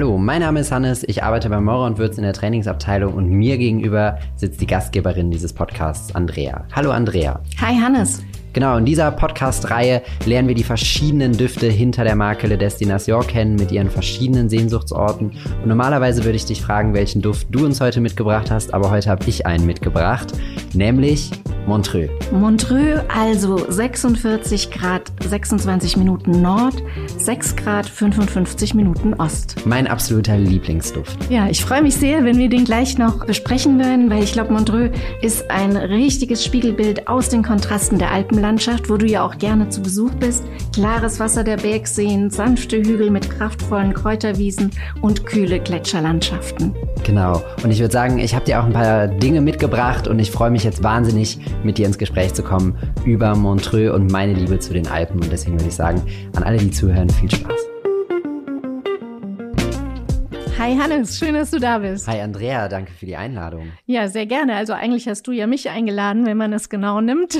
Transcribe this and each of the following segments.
Hallo, mein Name ist Hannes, ich arbeite bei Maurer und Würz in der Trainingsabteilung und mir gegenüber sitzt die Gastgeberin dieses Podcasts, Andrea. Hallo Andrea. Hi Hannes. Genau, in dieser Podcast-Reihe lernen wir die verschiedenen Düfte hinter der Marke Le Destination kennen mit ihren verschiedenen Sehnsuchtsorten. Und normalerweise würde ich dich fragen, welchen Duft du uns heute mitgebracht hast, aber heute habe ich einen mitgebracht, nämlich Montreux. Montreux, also 46 Grad 26 Minuten Nord, 6 Grad 55 Minuten Ost. Mein absoluter Lieblingsduft. Ja, ich freue mich sehr, wenn wir den gleich noch besprechen werden, weil ich glaube, Montreux ist ein richtiges Spiegelbild aus den Kontrasten der Alpenlandschaft, wo du ja auch gerne zu Besuch bist. Klares Wasser der Bergseen, sanfte Hügel mit kraftvollen Kräuterwiesen und kühle Gletscherlandschaften. Genau. Und ich würde sagen, ich habe dir auch ein paar Dinge mitgebracht und ich freue mich jetzt wahnsinnig, mit dir ins Gespräch zu kommen über Montreux und meine Liebe zu den Alpen. Und deswegen würde ich sagen, an alle, die zuhören, viel Spaß. Hi Hannes, schön, dass du da bist. Hi Andrea, danke für die Einladung. Ja, sehr gerne. Also eigentlich hast du ja mich eingeladen, wenn man es genau nimmt.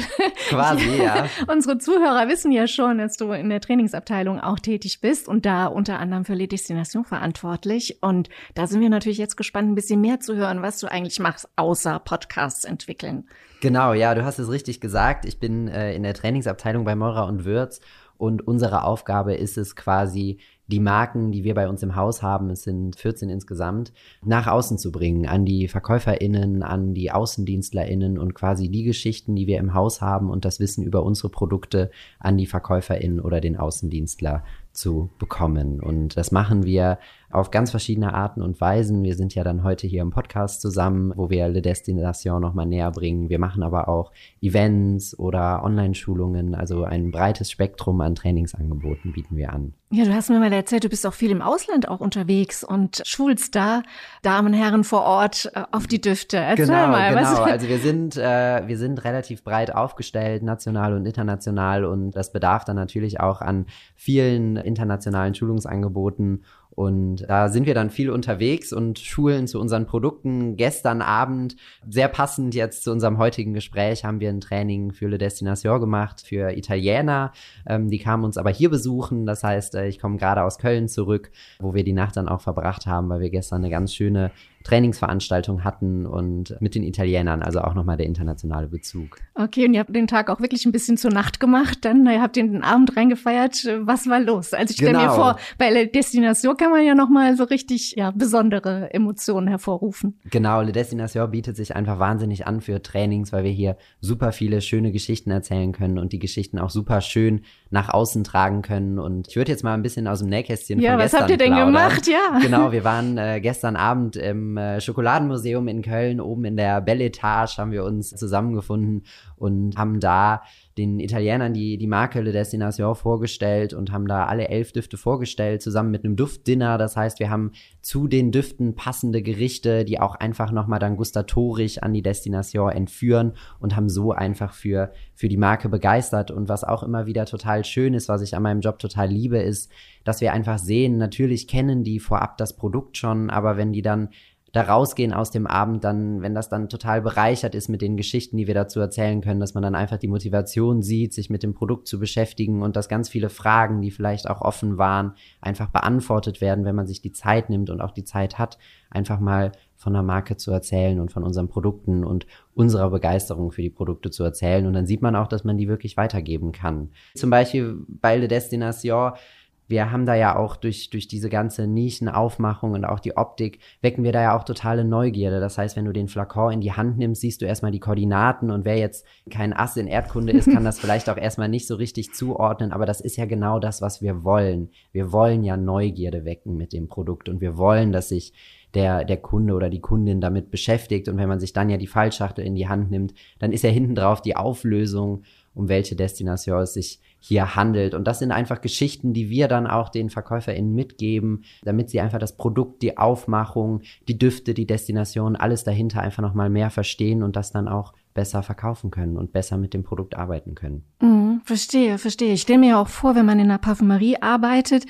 Quasi, ja. Unsere Zuhörer wissen ja schon, dass du in der Trainingsabteilung auch tätig bist und da unter anderem für Les Destination verantwortlich. Und da sind wir natürlich jetzt gespannt, ein bisschen mehr zu hören, was du eigentlich machst, außer Podcasts entwickeln. Genau, ja, du hast es richtig gesagt. Ich bin äh, in der Trainingsabteilung bei Meurer und Würz und unsere Aufgabe ist es quasi, die Marken, die wir bei uns im Haus haben, es sind 14 insgesamt, nach außen zu bringen, an die VerkäuferInnen, an die AußendienstlerInnen und quasi die Geschichten, die wir im Haus haben und das Wissen über unsere Produkte an die VerkäuferInnen oder den Außendienstler zu bekommen. Und das machen wir auf ganz verschiedene Arten und Weisen. Wir sind ja dann heute hier im Podcast zusammen, wo wir Le Destination nochmal näher bringen. Wir machen aber auch Events oder Online-Schulungen, also ein breites Spektrum an Trainingsangeboten bieten wir an. Ja, du hast mir mal erzählt, du bist auch viel im Ausland auch unterwegs und schulst da Damen, Herren vor Ort äh, auf die Düfte. Erzähl genau, mal. Genau, was? also wir sind, äh, wir sind relativ breit aufgestellt, national und international und das bedarf dann natürlich auch an vielen internationalen Schulungsangeboten und da sind wir dann viel unterwegs und schulen zu unseren Produkten. Gestern Abend, sehr passend jetzt zu unserem heutigen Gespräch, haben wir ein Training für Le Destination gemacht, für Italiener. Ähm, die kamen uns aber hier besuchen. Das heißt, äh, ich komme gerade aus Köln zurück, wo wir die Nacht dann auch verbracht haben, weil wir gestern eine ganz schöne Trainingsveranstaltung hatten und mit den Italienern, also auch nochmal der internationale Bezug. Okay, und ihr habt den Tag auch wirklich ein bisschen zur Nacht gemacht, dann ihr habt den Abend reingefeiert. Was war los? Also ich stelle genau. mir vor, bei Le Destination kann man ja nochmal so richtig ja, besondere Emotionen hervorrufen. Genau, Le Destination bietet sich einfach wahnsinnig an für Trainings, weil wir hier super viele schöne Geschichten erzählen können und die Geschichten auch super schön nach außen tragen können. Und ich würde jetzt mal ein bisschen aus dem Nähkästchen ja, von gestern Ja, was habt ihr denn plaudern. gemacht? Ja. Genau, wir waren äh, gestern Abend im äh, Schokoladenmuseum in Köln, oben in der Belle Etage haben wir uns zusammengefunden und haben da den Italienern die, die Marke Le Destination vorgestellt und haben da alle elf Düfte vorgestellt, zusammen mit einem Duftdinner. Das heißt, wir haben zu den Düften passende Gerichte, die auch einfach nochmal dann gustatorisch an die Destination entführen und haben so einfach für, für die Marke begeistert. Und was auch immer wieder total schön ist, was ich an meinem Job total liebe, ist, dass wir einfach sehen, natürlich kennen die vorab das Produkt schon, aber wenn die dann da rausgehen aus dem Abend, dann, wenn das dann total bereichert ist mit den Geschichten, die wir dazu erzählen können, dass man dann einfach die Motivation sieht, sich mit dem Produkt zu beschäftigen und dass ganz viele Fragen, die vielleicht auch offen waren, einfach beantwortet werden, wenn man sich die Zeit nimmt und auch die Zeit hat, einfach mal von der Marke zu erzählen und von unseren Produkten und unserer Begeisterung für die Produkte zu erzählen. Und dann sieht man auch, dass man die wirklich weitergeben kann. Zum Beispiel bei Le Destination wir haben da ja auch durch, durch diese ganze Nischenaufmachung und auch die Optik, wecken wir da ja auch totale Neugierde. Das heißt, wenn du den Flakon in die Hand nimmst, siehst du erstmal die Koordinaten und wer jetzt kein Ass in Erdkunde ist, kann das vielleicht auch erstmal nicht so richtig zuordnen, aber das ist ja genau das, was wir wollen. Wir wollen ja Neugierde wecken mit dem Produkt und wir wollen, dass sich der, der Kunde oder die Kundin damit beschäftigt und wenn man sich dann ja die Fallschachtel in die Hand nimmt, dann ist ja hinten drauf die Auflösung, um welche Destination es sich hier handelt. Und das sind einfach Geschichten, die wir dann auch den VerkäuferInnen mitgeben, damit sie einfach das Produkt, die Aufmachung, die Düfte, die Destination, alles dahinter einfach nochmal mehr verstehen und das dann auch besser verkaufen können und besser mit dem Produkt arbeiten können. Mhm, verstehe, verstehe. Ich stelle mir auch vor, wenn man in einer Parfümerie arbeitet,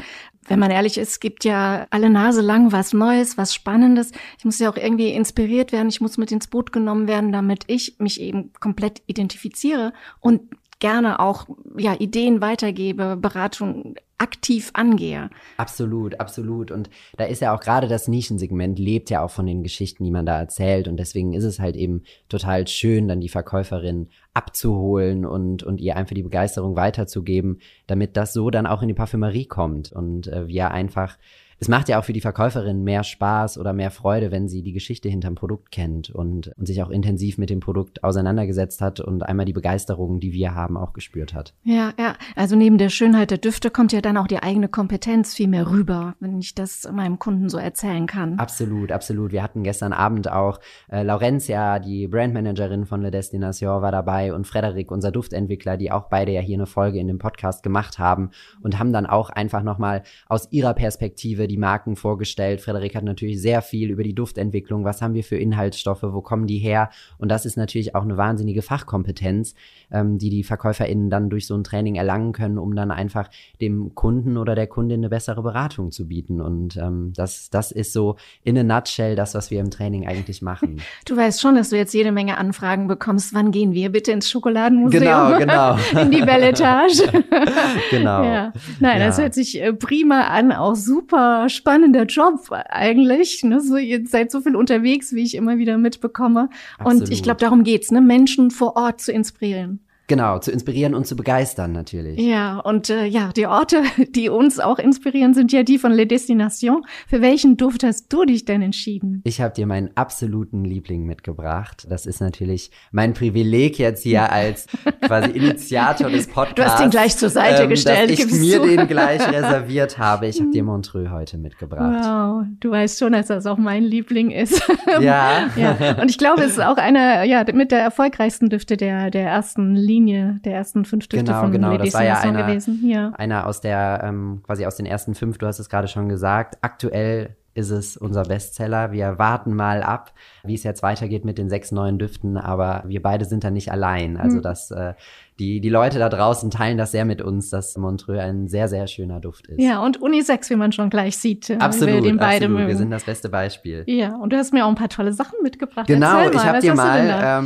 wenn man ehrlich ist, gibt ja alle Nase lang was Neues, was Spannendes. Ich muss ja auch irgendwie inspiriert werden, ich muss mit ins Boot genommen werden, damit ich mich eben komplett identifiziere und gerne auch ja Ideen weitergebe, Beratung aktiv angehe. Absolut, absolut. Und da ist ja auch gerade das Nischensegment lebt ja auch von den Geschichten, die man da erzählt. Und deswegen ist es halt eben total schön, dann die Verkäuferin abzuholen und, und ihr einfach die Begeisterung weiterzugeben, damit das so dann auch in die Parfümerie kommt und äh, wir einfach es macht ja auch für die Verkäuferin mehr Spaß oder mehr Freude, wenn sie die Geschichte hinterm Produkt kennt und, und sich auch intensiv mit dem Produkt auseinandergesetzt hat und einmal die Begeisterung, die wir haben, auch gespürt hat. Ja, ja. Also neben der Schönheit der Düfte kommt ja dann auch die eigene Kompetenz viel mehr rüber, wenn ich das meinem Kunden so erzählen kann. Absolut, absolut. Wir hatten gestern Abend auch äh, Laurencia, die Brandmanagerin von Le Destination, war dabei und Frederik, unser Duftentwickler, die auch beide ja hier eine Folge in dem Podcast gemacht haben und haben dann auch einfach nochmal aus ihrer Perspektive die Marken vorgestellt. Frederik hat natürlich sehr viel über die Duftentwicklung. Was haben wir für Inhaltsstoffe? Wo kommen die her? Und das ist natürlich auch eine wahnsinnige Fachkompetenz, ähm, die die VerkäuferInnen dann durch so ein Training erlangen können, um dann einfach dem Kunden oder der Kundin eine bessere Beratung zu bieten. Und ähm, das, das ist so in a nutshell das, was wir im Training eigentlich machen. Du weißt schon, dass du jetzt jede Menge Anfragen bekommst. Wann gehen wir bitte ins Schokoladenmuseum? Genau, genau. in die Belletage. genau. Ja. Nein, ja. das hört sich äh, prima an, auch super spannender Job eigentlich. Ne? So, ihr seid so viel unterwegs, wie ich immer wieder mitbekomme. Absolut. Und ich glaube, darum geht's, ne? Menschen vor Ort zu inspirieren. Genau, zu inspirieren und zu begeistern natürlich. Ja, und äh, ja, die Orte, die uns auch inspirieren, sind ja die von Le Destination. Für welchen Duft hast du dich denn entschieden? Ich habe dir meinen absoluten Liebling mitgebracht. Das ist natürlich mein Privileg jetzt hier als quasi Initiator des Podcasts. Du hast ihn gleich zur Seite ähm, gestellt. Dass ich mir zu. den gleich reserviert habe. Ich habe dir Montreux heute mitgebracht. Wow, du weißt schon, dass das auch mein Liebling ist. Ja. ja. Und ich glaube, es ist auch einer, ja, mit der erfolgreichsten Düfte der, der ersten Linie Linie der ersten fünf Düfte genau, von genau. Das war ja einer, gewesen. Ja. einer aus der, ähm, quasi aus den ersten fünf, du hast es gerade schon gesagt. Aktuell ist es unser Bestseller. Wir warten mal ab, wie es jetzt weitergeht mit den sechs neuen Düften, aber wir beide sind da nicht allein. Also mhm. das, äh, die, die Leute da draußen teilen das sehr mit uns, dass Montreux ein sehr, sehr schöner Duft ist. Ja, und Unisex, wie man schon gleich sieht. Absolut, wir den beide absolut. Wir sind das beste Beispiel. Ja, und du hast mir auch ein paar tolle Sachen mitgebracht. Genau, Erzähl ich habe dir mal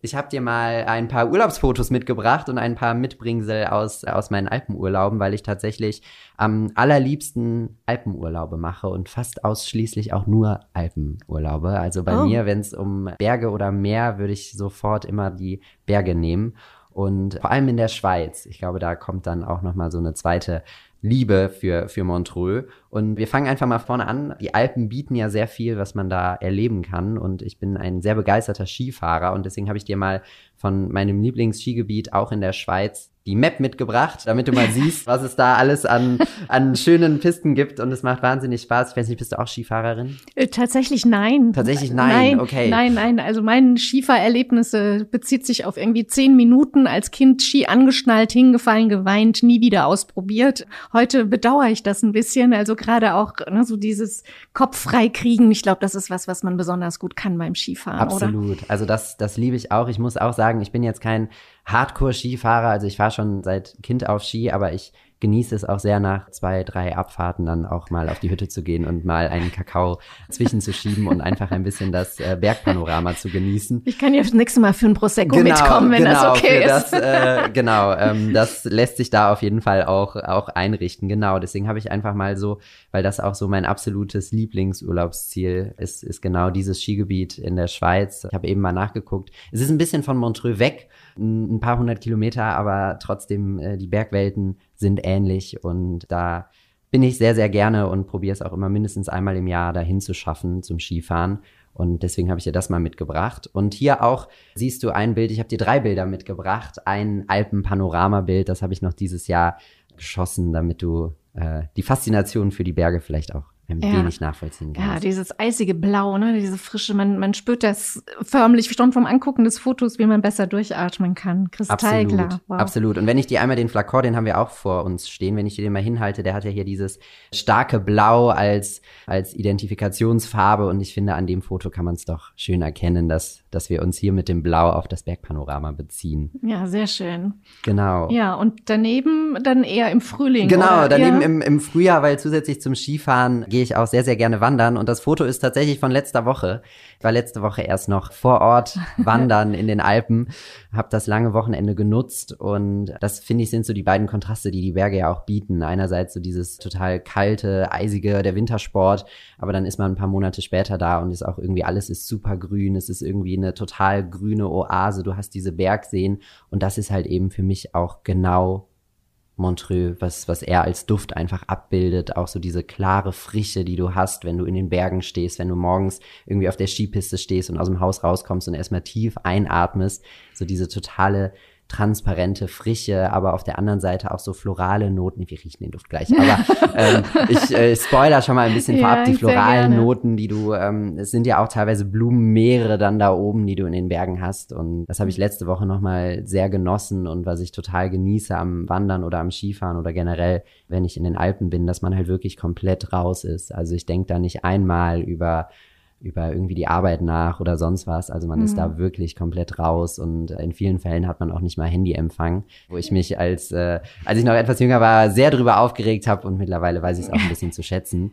ich habe dir mal ein paar Urlaubsfotos mitgebracht und ein paar Mitbringsel aus, aus meinen Alpenurlauben, weil ich tatsächlich am allerliebsten Alpenurlaube mache und fast ausschließlich auch nur Alpenurlaube. Also bei oh. mir, wenn es um Berge oder Meer, würde ich sofort immer die Berge nehmen. Und vor allem in der Schweiz. Ich glaube, da kommt dann auch noch mal so eine zweite Liebe für, für Montreux. Und wir fangen einfach mal vorne an. Die Alpen bieten ja sehr viel, was man da erleben kann. Und ich bin ein sehr begeisterter Skifahrer. Und deswegen habe ich dir mal von meinem Lieblingsskigebiet auch in der Schweiz die Map mitgebracht, damit du mal siehst, was es da alles an, an schönen Pisten gibt. Und es macht wahnsinnig Spaß. Ich weiß nicht, bist du auch Skifahrerin? Äh, tatsächlich nein. Tatsächlich nein, nein okay. Nein, nein. Also mein Skifahrerlebnisse bezieht sich auf irgendwie zehn Minuten als Kind Ski angeschnallt, hingefallen, geweint, nie wieder ausprobiert. Heute bedauere ich das ein bisschen. Also gerade auch ne, so dieses Kopf frei kriegen. Ich glaube, das ist was, was man besonders gut kann beim Skifahren. Absolut. Oder? Also das, das liebe ich auch. Ich muss auch sagen, ich bin jetzt kein Hardcore-Skifahrer. Also ich fahre schon seit Kind auf Ski, aber ich genieße es auch sehr nach zwei, drei Abfahrten dann auch mal auf die Hütte zu gehen und mal einen Kakao zwischenzuschieben und einfach ein bisschen das äh, Bergpanorama zu genießen. Ich kann ja das nächste Mal für ein Prosecco genau, mitkommen, wenn genau, das okay ist. Das, äh, genau, ähm, das lässt sich da auf jeden Fall auch, auch einrichten. Genau, deswegen habe ich einfach mal so, weil das auch so mein absolutes Lieblingsurlaubsziel ist, ist genau dieses Skigebiet in der Schweiz. Ich habe eben mal nachgeguckt. Es ist ein bisschen von Montreux weg, ein paar hundert Kilometer, aber trotzdem äh, die Bergwelten sind ähnlich und da bin ich sehr, sehr gerne und probiere es auch immer mindestens einmal im Jahr dahin zu schaffen zum Skifahren. Und deswegen habe ich dir das mal mitgebracht. Und hier auch siehst du ein Bild, ich habe dir drei Bilder mitgebracht. Ein Alpenpanoramabild, das habe ich noch dieses Jahr geschossen, damit du äh, die Faszination für die Berge vielleicht auch ein ja. wenig nachvollziehen kannst. Ja, dieses eisige Blau, ne, diese frische, man, man spürt das förmlich schon vom Angucken des Fotos, wie man besser durchatmen kann. Kristallklar. Absolut, wow. absolut. Und wenn ich dir einmal den Flakor, den haben wir auch vor uns stehen, wenn ich dir den mal hinhalte, der hat ja hier dieses starke Blau als, als Identifikationsfarbe und ich finde, an dem Foto kann man es doch schön erkennen, dass dass wir uns hier mit dem Blau auf das Bergpanorama beziehen. Ja, sehr schön. Genau. Ja, und daneben dann eher im Frühling. Genau, oder? daneben ja. im, im Frühjahr, weil zusätzlich zum Skifahren gehe ich auch sehr, sehr gerne wandern. Und das Foto ist tatsächlich von letzter Woche. Ich war letzte Woche erst noch vor Ort wandern in den Alpen, habe das lange Wochenende genutzt und das finde ich sind so die beiden Kontraste, die die Berge ja auch bieten. Einerseits so dieses total kalte, eisige, der Wintersport, aber dann ist man ein paar Monate später da und ist auch irgendwie alles ist super grün, es ist irgendwie eine total grüne Oase, du hast diese Bergseen und das ist halt eben für mich auch genau Montreux, was, was er als Duft einfach abbildet, auch so diese klare Frische, die du hast, wenn du in den Bergen stehst, wenn du morgens irgendwie auf der Skipiste stehst und aus dem Haus rauskommst und erstmal tief einatmest, so diese totale transparente, frische, aber auf der anderen Seite auch so florale Noten. Wir riechen den Duft gleich, aber ähm, ich äh, spoiler schon mal ein bisschen vorab die floralen Noten, die du, ähm, es sind ja auch teilweise Blumenmeere dann da oben, die du in den Bergen hast und das habe ich letzte Woche nochmal sehr genossen und was ich total genieße am Wandern oder am Skifahren oder generell, wenn ich in den Alpen bin, dass man halt wirklich komplett raus ist. Also ich denke da nicht einmal über über irgendwie die Arbeit nach oder sonst was. Also man mhm. ist da mhm. wirklich komplett raus und in vielen Fällen hat man auch nicht mal Handyempfang, wo ich mich als, äh, als ich noch etwas jünger war, sehr drüber aufgeregt habe und mittlerweile weiß ich es auch ein bisschen zu schätzen.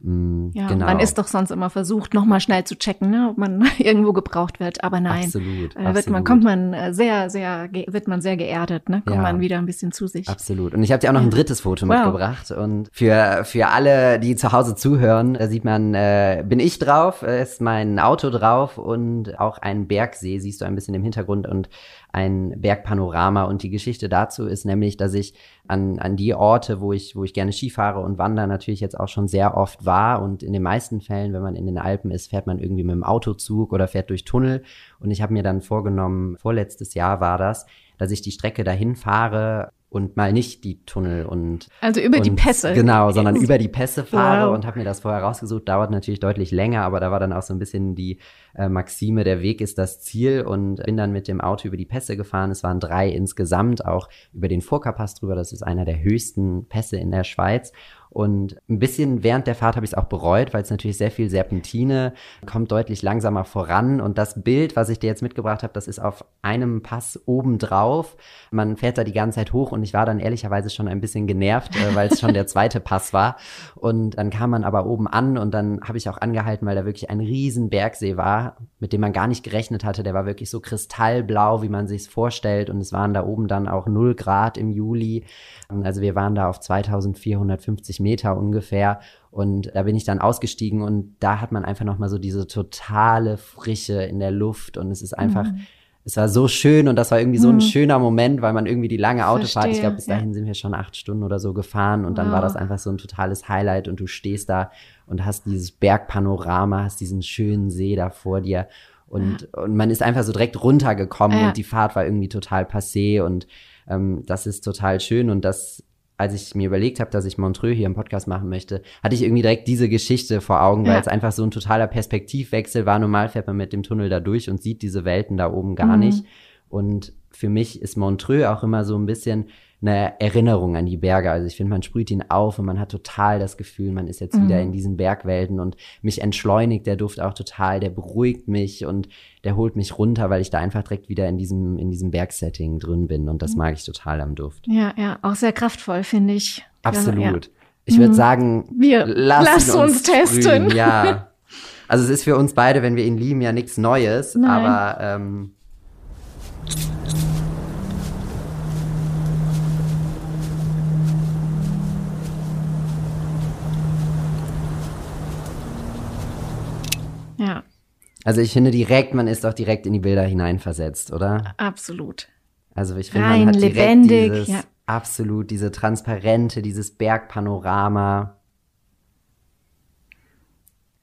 Mm, ja, genau. man ist doch sonst immer versucht, nochmal schnell zu checken, ne, ob man irgendwo gebraucht wird. Aber nein, absolut, äh, wird man kommt man äh, sehr, sehr wird man sehr geerdet, ne? Kommt ja, man wieder ein bisschen zu sich. Absolut. Und ich habe dir auch noch ein drittes Foto wow. mitgebracht. Und für für alle, die zu Hause zuhören, da sieht man, äh, bin ich drauf, ist mein Auto drauf und auch ein Bergsee siehst du ein bisschen im Hintergrund und ein Bergpanorama. Und die Geschichte dazu ist nämlich, dass ich an, an die Orte, wo ich, wo ich gerne Skifahre und wandere, natürlich jetzt auch schon sehr oft war. Und in den meisten Fällen, wenn man in den Alpen ist, fährt man irgendwie mit dem Autozug oder fährt durch Tunnel. Und ich habe mir dann vorgenommen, vorletztes Jahr war das, dass ich die Strecke dahin fahre und mal nicht die Tunnel und also über und, die Pässe genau, sondern über die Pässe fahre wow. und habe mir das vorher rausgesucht. Dauert natürlich deutlich länger, aber da war dann auch so ein bisschen die äh, Maxime, der Weg ist das Ziel und bin dann mit dem Auto über die Pässe gefahren. Es waren drei insgesamt, auch über den Furka-Pass drüber. Das ist einer der höchsten Pässe in der Schweiz und ein bisschen während der Fahrt habe ich es auch bereut, weil es natürlich sehr viel Serpentine, kommt deutlich langsamer voran. Und das Bild, was ich dir jetzt mitgebracht habe, das ist auf einem Pass oben drauf. Man fährt da die ganze Zeit hoch und ich war dann ehrlicherweise schon ein bisschen genervt, äh, weil es schon der zweite Pass war. Und dann kam man aber oben an und dann habe ich auch angehalten, weil da wirklich ein riesen Bergsee war, mit dem man gar nicht gerechnet hatte. Der war wirklich so kristallblau, wie man sich es vorstellt. Und es waren da oben dann auch 0 Grad im Juli. Also wir waren da auf 2450 Meter ungefähr und da bin ich dann ausgestiegen und da hat man einfach nochmal so diese totale Frische in der Luft und es ist einfach, mhm. es war so schön und das war irgendwie so ein mhm. schöner Moment, weil man irgendwie die lange Autofahrt, ich glaube bis dahin ja. sind wir schon acht Stunden oder so gefahren und dann wow. war das einfach so ein totales Highlight und du stehst da und hast dieses Bergpanorama, hast diesen schönen See da vor dir und, ja. und man ist einfach so direkt runtergekommen ja. und die Fahrt war irgendwie total passé und ähm, das ist total schön und das als ich mir überlegt habe, dass ich Montreux hier im Podcast machen möchte, hatte ich irgendwie direkt diese Geschichte vor Augen, ja. weil es einfach so ein totaler Perspektivwechsel war. Normal fährt man mit dem Tunnel da durch und sieht diese Welten da oben gar mhm. nicht. Und für mich ist Montreux auch immer so ein bisschen eine Erinnerung an die Berge. Also ich finde, man sprüht ihn auf und man hat total das Gefühl, man ist jetzt mhm. wieder in diesen Bergwelten und mich entschleunigt der Duft auch total, der beruhigt mich und der holt mich runter, weil ich da einfach direkt wieder in diesem, in diesem Bergsetting drin bin und das mhm. mag ich total am Duft. Ja, ja, auch sehr kraftvoll, finde ich. Absolut. Ja. Ich würde mhm. sagen, wir lassen uns, uns testen. Ja. Also es ist für uns beide, wenn wir ihn lieben, ja nichts Neues, Nein. aber ähm, Ja. Also ich finde direkt, man ist auch direkt in die Bilder hineinversetzt, oder? Absolut. Also ich finde, man hat direkt lebendig, dieses, ja. absolut, diese Transparente, dieses Bergpanorama.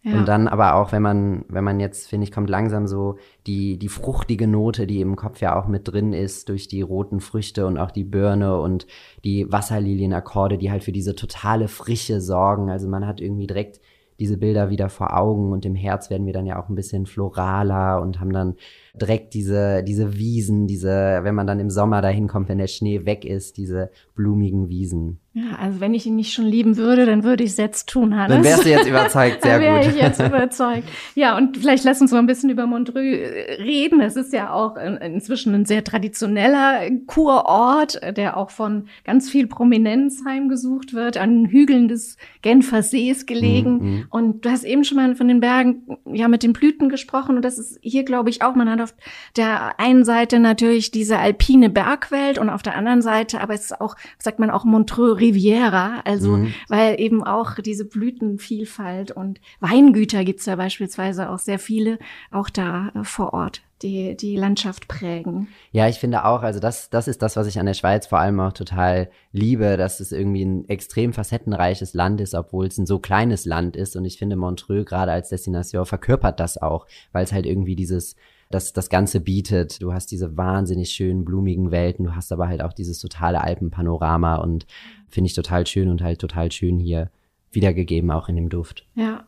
Ja. Und dann aber auch, wenn man, wenn man jetzt, finde ich, kommt langsam so die, die fruchtige Note, die im Kopf ja auch mit drin ist, durch die roten Früchte und auch die Birne und die Wasserlilienakkorde, die halt für diese totale Frische sorgen. Also man hat irgendwie direkt diese Bilder wieder vor Augen und im Herz werden wir dann ja auch ein bisschen floraler und haben dann direkt diese, diese Wiesen, diese, wenn man dann im Sommer dahin kommt, wenn der Schnee weg ist, diese blumigen Wiesen. Ja, also wenn ich ihn nicht schon lieben würde, dann würde ich es jetzt tun, Hannes. Dann wärst du jetzt überzeugt, sehr dann gut. wäre ich jetzt überzeugt. Ja, und vielleicht lass uns mal ein bisschen über Montreux äh, reden. Es ist ja auch inzwischen ein sehr traditioneller Kurort, der auch von ganz viel Prominenz heimgesucht wird, an Hügeln des Genfer Sees gelegen. Mm -hmm. Und du hast eben schon mal von den Bergen, ja, mit den Blüten gesprochen. Und das ist hier, glaube ich, auch. Man hat auf der einen Seite natürlich diese alpine Bergwelt und auf der anderen Seite, aber es ist auch, sagt man auch Montreux Riviera, also mhm. weil eben auch diese Blütenvielfalt und Weingüter gibt's da beispielsweise auch sehr viele, auch da äh, vor Ort die, die Landschaft prägen. Ja, ich finde auch, also das, das ist das, was ich an der Schweiz vor allem auch total liebe, dass es irgendwie ein extrem facettenreiches Land ist, obwohl es ein so kleines Land ist. Und ich finde, Montreux gerade als Destination verkörpert das auch, weil es halt irgendwie dieses das, das Ganze bietet. Du hast diese wahnsinnig schönen, blumigen Welten, du hast aber halt auch dieses totale Alpenpanorama und finde ich total schön und halt total schön hier wiedergegeben, auch in dem Duft. Ja,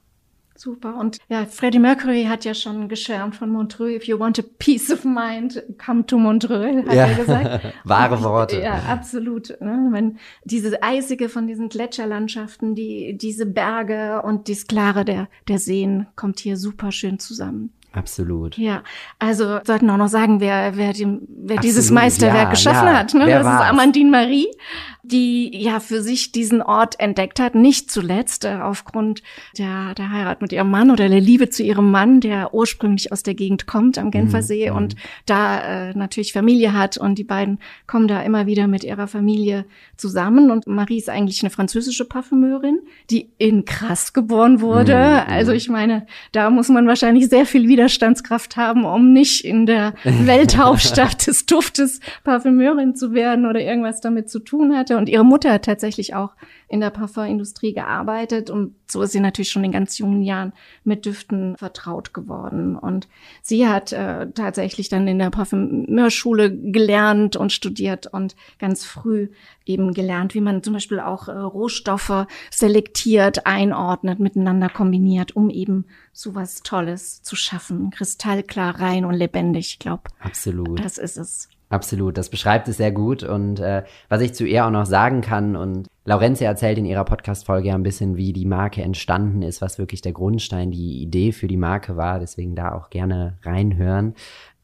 Super. Und ja, Freddie Mercury hat ja schon geschwärmt von Montreux. If you want a peace of mind, come to Montreux, hat ja. er gesagt. Wahre Worte. Ja, absolut. Ne? Wenn diese eisige von diesen Gletscherlandschaften, die, diese Berge und das Klare der, der Seen kommt hier super schön zusammen. Absolut. Ja, also sollten auch noch sagen, wer, wer, dem, wer dieses Meisterwerk ja, geschaffen ja. hat. Ne? Wer das war's? ist Amandine Marie, die ja für sich diesen Ort entdeckt hat, nicht zuletzt äh, aufgrund der, der Heirat mit ihrem Mann oder der Liebe zu ihrem Mann, der ursprünglich aus der Gegend kommt am Genfersee mhm. und da äh, natürlich Familie hat und die beiden kommen da immer wieder mit ihrer Familie zusammen und Marie ist eigentlich eine französische Parfümeurin, die in Krass geboren wurde. Mhm. Also ich meine, da muss man wahrscheinlich sehr viel Widerstandskraft haben, um nicht in der Welthauptstadt des Duftes Parfümeurin zu werden oder irgendwas damit zu tun hatte. Und ihre Mutter hat tatsächlich auch in der Parfumindustrie gearbeitet und so ist sie natürlich schon in ganz jungen Jahren mit Düften vertraut geworden. Und sie hat äh, tatsächlich dann in der Parfümeurschule gelernt und studiert und ganz früh eben gelernt, wie man zum Beispiel auch äh, Rohstoffe selektiert, einordnet, miteinander kombiniert, um eben sowas Tolles zu schaffen. Kristallklar, rein und lebendig, ich glaube. Absolut. Das ist es. Absolut, das beschreibt es sehr gut. Und äh, was ich zu ihr auch noch sagen kann, und Laurenzia erzählt in ihrer Podcast-Folge ja ein bisschen, wie die Marke entstanden ist, was wirklich der Grundstein, die Idee für die Marke war. Deswegen da auch gerne reinhören.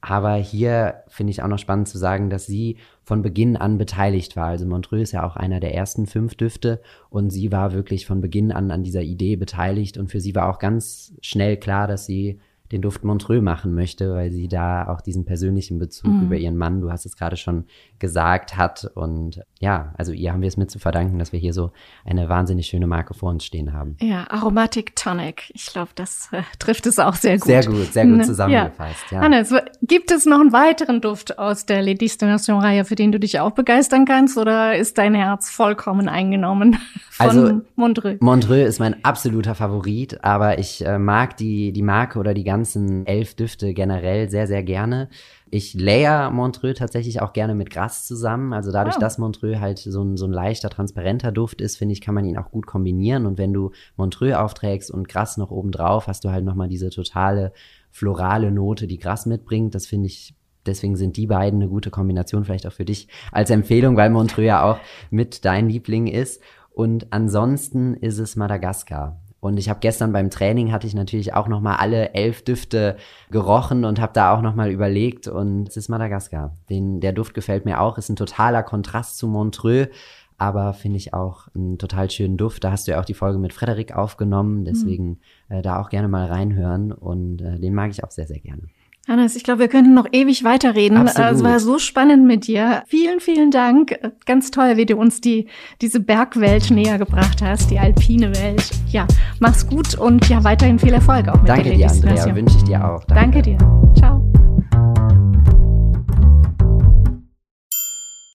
Aber hier finde ich auch noch spannend zu sagen, dass sie von Beginn an beteiligt war. Also Montreux ist ja auch einer der ersten fünf Düfte und sie war wirklich von Beginn an an dieser Idee beteiligt und für sie war auch ganz schnell klar, dass sie den Duft Montreux machen möchte, weil sie da auch diesen persönlichen Bezug mhm. über ihren Mann, du hast es gerade schon gesagt, hat. Und ja, also ihr haben wir es mit zu verdanken, dass wir hier so eine wahnsinnig schöne Marke vor uns stehen haben. Ja, Aromatic Tonic. Ich glaube, das äh, trifft es auch sehr gut. Sehr gut, sehr gut ne? zusammengefasst. Ja. ja. Hannes, gibt es noch einen weiteren Duft aus der Le Destination-Reihe, für den du dich auch begeistern kannst? Oder ist dein Herz vollkommen eingenommen von also, Montreux? Montreux ist mein absoluter Favorit, aber ich äh, mag die, die Marke oder die ganze ganzen elf Düfte generell sehr, sehr gerne. Ich layer Montreux tatsächlich auch gerne mit Gras zusammen. Also dadurch, oh. dass Montreux halt so ein, so ein leichter, transparenter Duft ist, finde ich, kann man ihn auch gut kombinieren. Und wenn du Montreux aufträgst und Gras noch oben drauf, hast du halt nochmal diese totale florale Note, die Gras mitbringt. Das finde ich deswegen sind die beiden eine gute Kombination, vielleicht auch für dich als Empfehlung, weil Montreux ja auch mit dein Liebling ist. Und ansonsten ist es Madagaskar. Und ich habe gestern beim Training hatte ich natürlich auch noch mal alle elf Düfte gerochen und habe da auch noch mal überlegt. Und es ist Madagaskar. Den, der Duft gefällt mir auch. Ist ein totaler Kontrast zu Montreux, aber finde ich auch einen total schönen Duft. Da hast du ja auch die Folge mit Frederik aufgenommen. Deswegen mhm. äh, da auch gerne mal reinhören. Und äh, den mag ich auch sehr, sehr gerne. Hannes, ich glaube, wir könnten noch ewig weiterreden. Absolut. Es war so spannend mit dir. Vielen, vielen Dank. Ganz toll, wie du uns die, diese Bergwelt näher gebracht hast, die alpine Welt. Ja, mach's gut und ja, weiterhin viel Erfolg auch mit Danke dir, Andrea. Wünsche ich dir auch. Danke. Danke dir. Ciao.